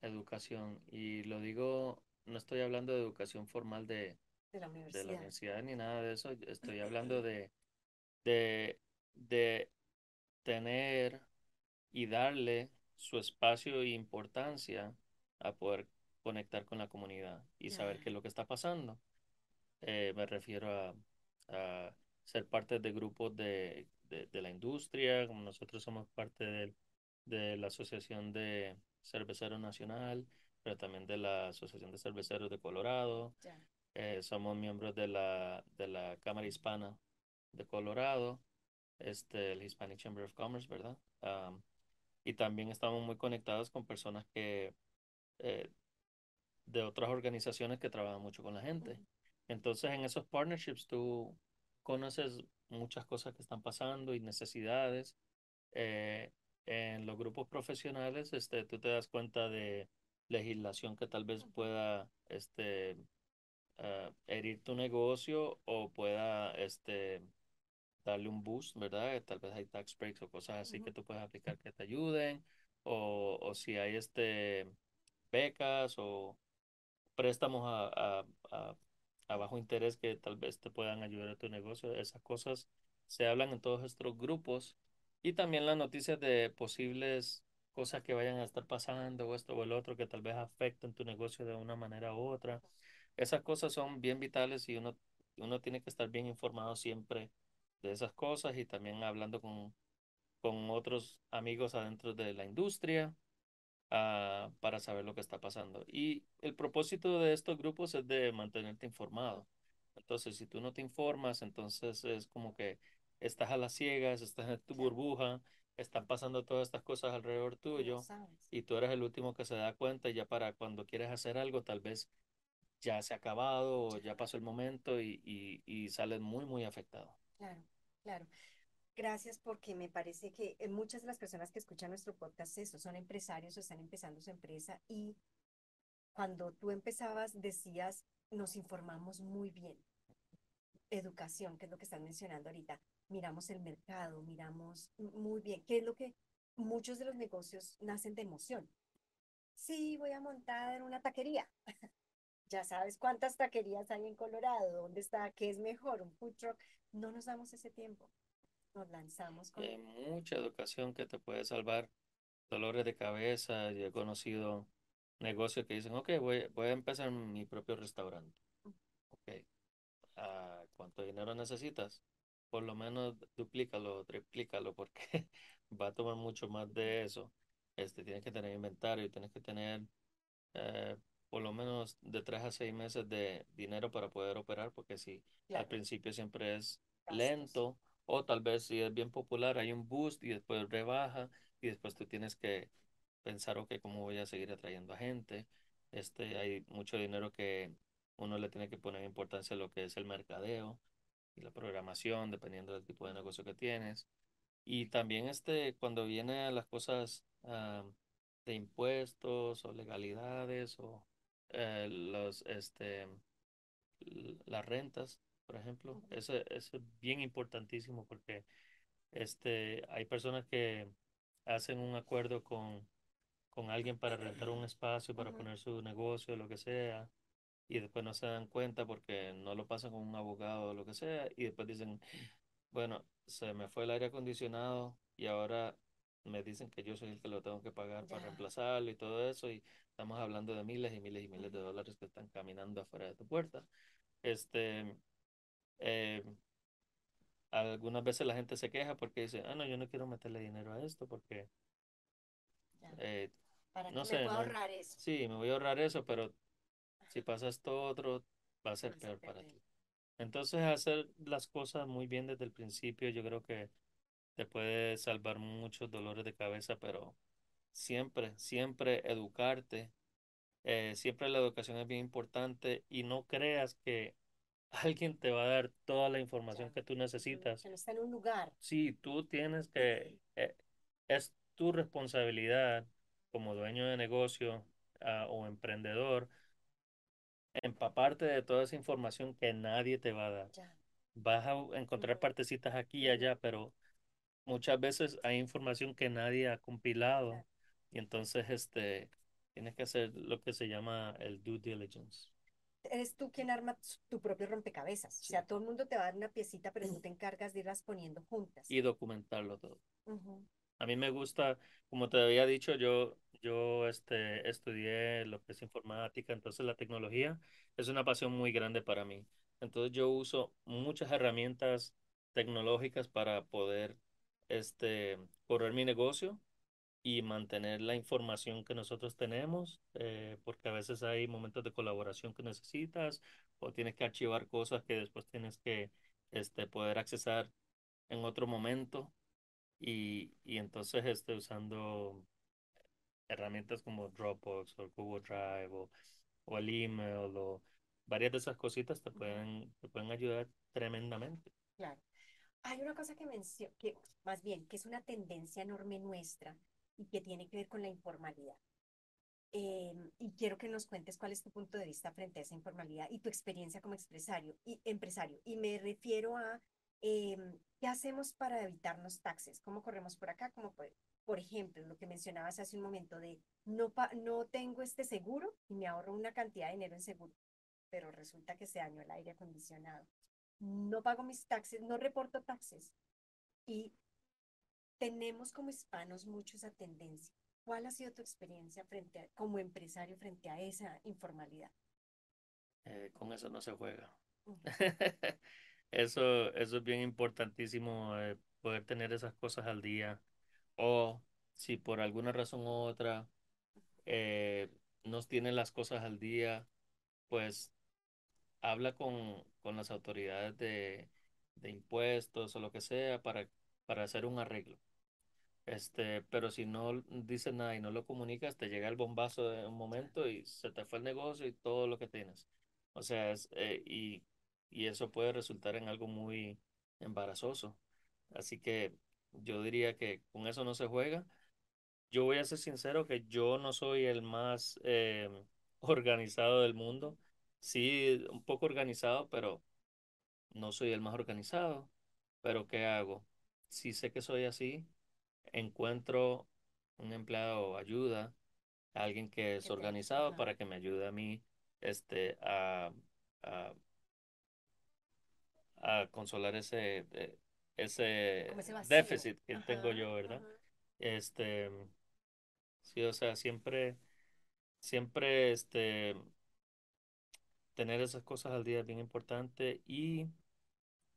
educación y lo digo, no estoy hablando de educación formal de, de la de la universidad. universidad ni nada de eso, estoy hablando de, de, de tener y darle su espacio e importancia a poder conectar con la comunidad y saber qué es lo que está pasando. Eh, me refiero a, a ser parte de grupos de, de, de la industria, como nosotros somos parte del- de la Asociación de Cerveceros Nacional, pero también de la Asociación de Cerveceros de Colorado. Eh, somos miembros de la, de la Cámara Hispana de Colorado, este, el Hispanic Chamber of Commerce, ¿verdad? Y también estamos muy conectados con personas que eh, de otras organizaciones que trabajan mucho con la gente. Entonces, en esos partnerships tú conoces muchas cosas que están pasando y necesidades. Eh, en los grupos profesionales, este, tú te das cuenta de legislación que tal vez pueda, este, ah, herir tu negocio o pueda, este, darle un boost, ¿verdad? Tal vez hay tax breaks o cosas así que ujú. tú puedes aplicar que te ayuden, o, o si hay este becas o préstamos a, a- a a bajo interés que tal vez te puedan ayudar a tu negocio. Esas cosas se hablan en todos estos grupos y también las noticias de posibles cosas que vayan a estar pasando o esto o el otro que tal vez afecten tu negocio de una manera u otra. Esas cosas son bien vitales y uno, uno tiene que estar bien informado siempre de esas cosas y también hablando con, con otros amigos adentro de la industria ah, para saber lo que está pasando. Y el propósito de estos grupos es de mantenerte informado. Entonces, si tú no te informas, entonces es como que estás a las ciegas, estás en tu burbuja, están pasando todas estas cosas alrededor tuyo y tú eres el último que se da cuenta y ya para cuando quieres hacer algo, tal vez ya se ha acabado o ya pasó el momento y, y, y sales muy, muy afectado. Claro, claro. Gracias porque me parece que eh, muchas de las personas que escuchan nuestro podcast eso, son empresarios o están empezando su empresa y cuando tú empezabas decías, nos informamos muy bien. Educación, que es lo que están mencionando ahorita. Miramos el mercado, miramos muy bien, qué es lo que muchos de los negocios nacen de emoción. Sí, voy a montar una taquería. Ya sabes cuántas taquerías hay en Colorado, dónde está, qué es mejor, un food truck. No nos damos ese tiempo. Nos lanzamos con... hay mucha educación que te puede salvar dolores de cabeza. Yo he conocido negocios que dicen, ok, voy, voy a empezar mi propio restaurante. Ok, ah, ¿cuánto dinero necesitas? Por lo menos duplícalo, triplícalo, porque va a tomar mucho más de eso. Este, tienes que tener inventario, tienes que tener eh, por lo menos de tres a seis meses de dinero para poder operar, porque si al principio siempre es lento, o tal vez si es bien popular, hay un boost y después rebaja, y después tú tienes que pensar, ok, ¿cómo voy a seguir atrayendo a gente? Este, hay mucho dinero que uno le tiene que poner importancia a lo que es el mercadeo y la programación, dependiendo del tipo de negocio que tienes. Y también este, cuando vienen las cosas ah, de impuestos o legalidades o eh, los, este, las rentas, por ejemplo, eso, eso es bien importantísimo porque este, hay personas que hacen un acuerdo con, con alguien para rentar un espacio, para poner su negocio, lo que sea, y después no se dan cuenta porque no lo pasan con un abogado o lo que sea, y después dicen, bueno, se me fue el aire acondicionado y ahora me dicen que yo soy el que lo tengo que pagar para Ya. reemplazarlo y todo eso, y estamos hablando de miles y miles y miles de dólares que están caminando afuera de tu puerta. Este, eh, algunas veces la gente se queja porque dice, ah, no, yo no quiero meterle dinero a esto porque, eh, ¿Para no qué me sé, puedo no, ahorrar eso? sí, me voy a ahorrar eso, pero si pasa esto otro, va a ser vas a peor para ti. Entonces, hacer las cosas muy bien desde el principio, yo creo que te puede salvar muchos dolores de cabeza, pero siempre, siempre educarte, eh, siempre la educación es bien importante y no creas que alguien te va a dar toda la información Ya. que tú necesitas. que no está en un lugar. Sí, tú tienes que, eh, es tu responsabilidad como dueño de negocio, ah, o emprendedor, empaparte de toda esa información que nadie te va a dar. Ya. Vas a encontrar partecitas aquí y allá, pero muchas veces hay información que nadie ha compilado y entonces este, tienes que hacer lo que se llama el due diligence. Eres tú quien arma tu propio rompecabezas. O Sí, sea, todo el mundo te va a dar una piecita, pero tú te encargas de irlas poniendo juntas. y documentarlo todo. Ujú, A mí me gusta, como te había dicho, yo, yo este, estudié lo que es informática, entonces la tecnología es una pasión muy grande para mí. Entonces yo uso muchas herramientas tecnológicas para poder este, correr mi negocio y mantener la información que nosotros tenemos, eh, porque a veces hay momentos de colaboración que necesitas o tienes que archivar cosas que después tienes que este, poder accesar en otro momento y, y entonces este, usando herramientas como Dropbox o Google Drive o, o el email o varias de esas cositas te pueden, te pueden ayudar tremendamente. Claro. Hay una cosa que menciono, que más bien, que es una tendencia enorme nuestra y que tiene que ver con la informalidad. Eh, y quiero que nos cuentes cuál es tu punto de vista frente a esa informalidad y tu experiencia como empresario. Y, empresario. y me refiero a eh, qué hacemos para evitarnos taxes, cómo corremos por acá, como por, ejemplo, lo que mencionabas hace un momento de no, no tengo este seguro y me ahorro una cantidad de dinero en seguro. pero resulta que se dañó el aire acondicionado. No pago mis taxes, no reporto taxes. Y tenemos como hispanos mucho esa tendencia. ¿Cuál ha sido tu experiencia frente a- como empresario frente a esa informalidad? Eh, con eso no se juega. Eso, eso es bien importantísimo, eh, poder tener esas cosas al día. O si por alguna razón u otra eh, no tienen las cosas al día, pues habla con, con las autoridades de, de impuestos o lo que sea para, para hacer un arreglo. Este, pero si no dices nada y no lo comunicas, te llega el bombazo de un momento y se te fue el negocio y todo lo que tienes. O sea, es, eh, y, y eso puede resultar en algo muy embarazoso. Así que yo diría que con eso no se juega. Yo voy a ser sincero que yo no soy el más eh, organizado del mundo. Sí, un poco organizado, pero no soy el más organizado. Pero ¿qué hago? Si sé que soy así encuentro un empleado o ayuda, alguien que es organizado para que me ayude a mí este, a, a, a consolar ese, eh, ese déficit que tengo yo, ¿verdad? ajá. Este, sí, o sea, siempre, siempre, este, tener esas cosas al día es bien importante y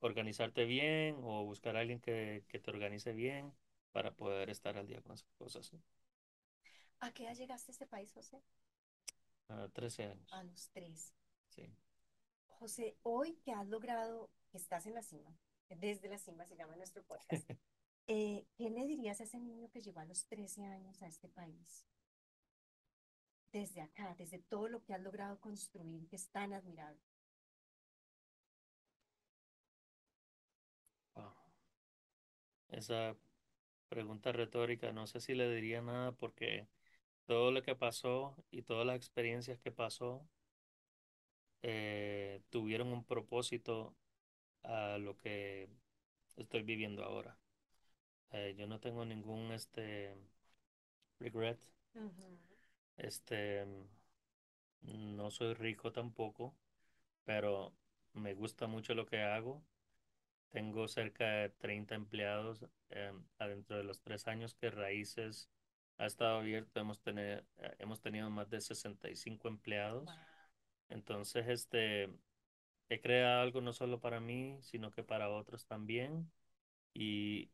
organizarte bien o buscar a alguien que, que te organice bien para poder estar al día con esas cosas. ¿sí? ¿A qué edad llegaste a este país, José? A 13 años, A los tres. sí. José, hoy que has logrado, que estás en la cima, desde la cima se llama nuestro podcast, eh, ¿qué le dirías a ese niño que llegó a los 13 años a este país? Desde acá, desde todo lo que has logrado construir, que es tan admirable. Wow. Esa pregunta retórica, no sé si le diría nada porque todo lo que pasó y todas las experiencias que pasó eh, tuvieron un propósito a lo que estoy viviendo ahora. Eh, yo no tengo ningún este regret. Ujú. Este, no soy rico tampoco, pero me gusta mucho lo que hago. Tengo cerca de 30 empleados. eh, adentro de los tres años que Raíces ha estado abierto, hemos, tener, eh, hemos tenido más de 65 empleados. Entonces, este, he creado algo no solo para mí, sino que para otros también. Y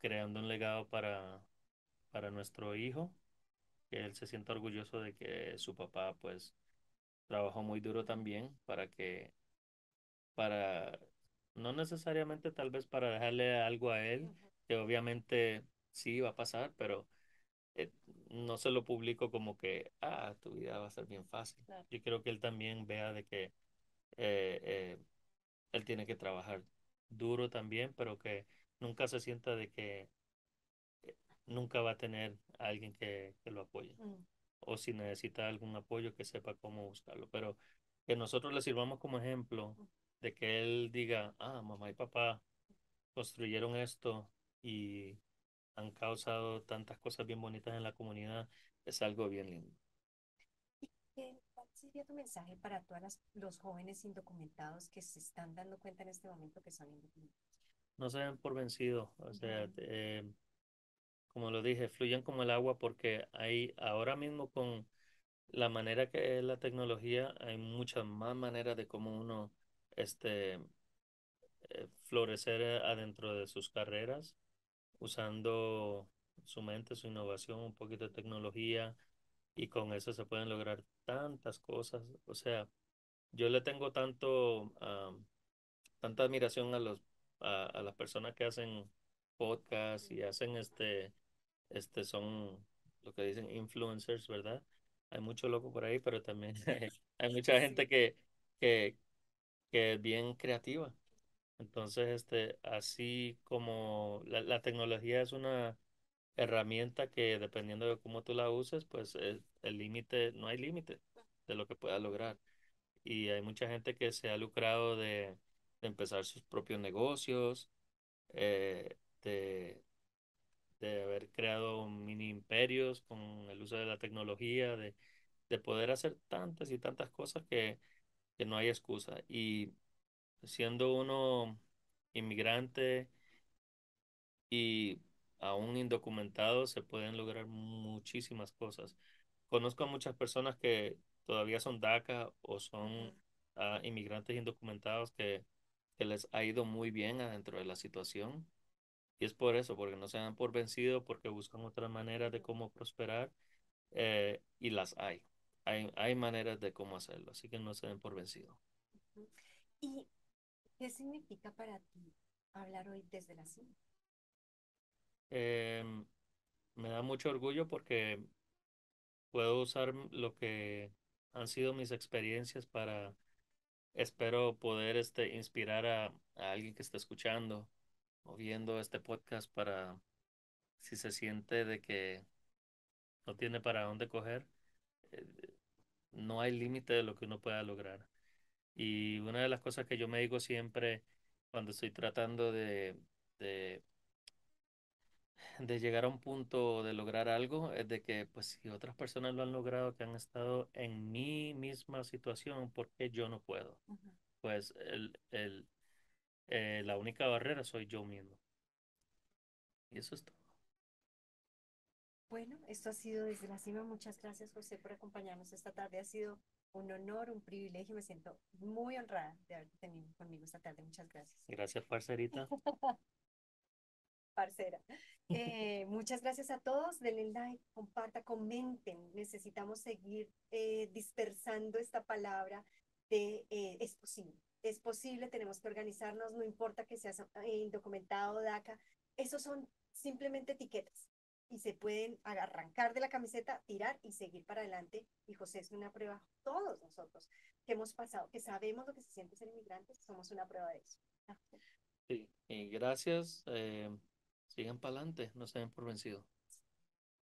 creando un legado para, para nuestro hijo, que él se sienta orgulloso de que su papá, pues, trabajó muy duro también para que, para, no necesariamente tal vez para dejarle algo a él, que obviamente sí va a pasar, pero eh, no se lo publico como que, ah, tu vida va a ser bien fácil. Claro. Yo quiero que él también vea de que eh, eh, él tiene que trabajar duro también, pero que nunca se sienta de que nunca va a tener a alguien que, que lo apoye. Mm. O si necesita algún apoyo, que sepa cómo buscarlo. Pero que nosotros le sirvamos como ejemplo de que él diga, ah, mamá y papá construyeron esto y han causado tantas cosas bien bonitas en la comunidad, es algo bien lindo. ¿Qué- ¿Cuál sería tu mensaje para todos los jóvenes indocumentados que se están dando cuenta en este momento que son indocumentados? No se den por vencidos, o sea, Ujú. eh, como lo dije, fluyan como el agua porque hay ahora mismo con la manera que es la tecnología, hay muchas más maneras de cómo uno este, eh, florecer eh, adentro de sus carreras, usando su mente, su innovación, un poquito de tecnología, y con eso se pueden lograr tantas cosas. O sea, yo le tengo tanto, ah, tanta admiración a los, a las personas que hacen podcasts y hacen este, este, son lo que dicen influencers, ¿verdad? Hay mucho loco por ahí, pero también hay mucha gente que, que, que es bien creativa. Entonces, este, así como la, la tecnología es una herramienta que dependiendo de cómo tú la uses, pues el, el límite, no hay límite de lo que puedas lograr. Y hay mucha gente que se ha lucrado de, de empezar sus propios negocios, eh, de, de haber creado mini imperios con el uso de la tecnología, de, de poder hacer tantas y tantas cosas que que no hay excusa. Y siendo uno inmigrante y aún indocumentado, se pueden lograr muchísimas cosas. Conozco a muchas personas que todavía son DACA o son ah, inmigrantes indocumentados que, que les ha ido muy bien adentro de la situación. Y es por eso, porque no se dan por vencido, porque buscan otras maneras de cómo prosperar eh, y las hay. hay. Hay maneras de cómo hacerlo, así que no se den por vencido. ¿Y qué significa para ti hablar hoy desde la cima? Em, me da mucho orgullo porque puedo usar lo que han sido mis experiencias para, espero poder este, inspirar a, a alguien que está escuchando o viendo este podcast para si se siente de que no tiene para dónde coger, eh, no hay límite de lo que uno pueda lograr. Y una de las cosas que yo me digo siempre cuando estoy tratando de, de, de llegar a un punto de lograr algo es de que, pues, si otras personas lo han logrado, que han estado en mi misma situación, ¿por qué yo no puedo? Pues el, el, eh, la única barrera soy yo mismo. Y eso es todo. Bueno, esto ha sido desde la cima. Muchas gracias, José, por acompañarnos esta tarde. Ha sido un honor, un privilegio. Me siento muy honrada de haberte tenido conmigo esta tarde. Muchas gracias. Gracias, parcerita. Parcera. Eh, muchas gracias a todos. Denle like, comparta, comenten. Necesitamos seguir eh, dispersando esta palabra de eh, es posible. Es posible, tenemos que organizarnos, no importa que seas indocumentado, DACA. Esos son simplemente etiquetas y se pueden arrancar de la camiseta, tirar y seguir para adelante. Y José es una prueba, todos nosotros que hemos pasado, que sabemos lo que se siente ser inmigrantes, somos una prueba de eso. Sí, y gracias. Eh, sigan para adelante, no se den por vencidos.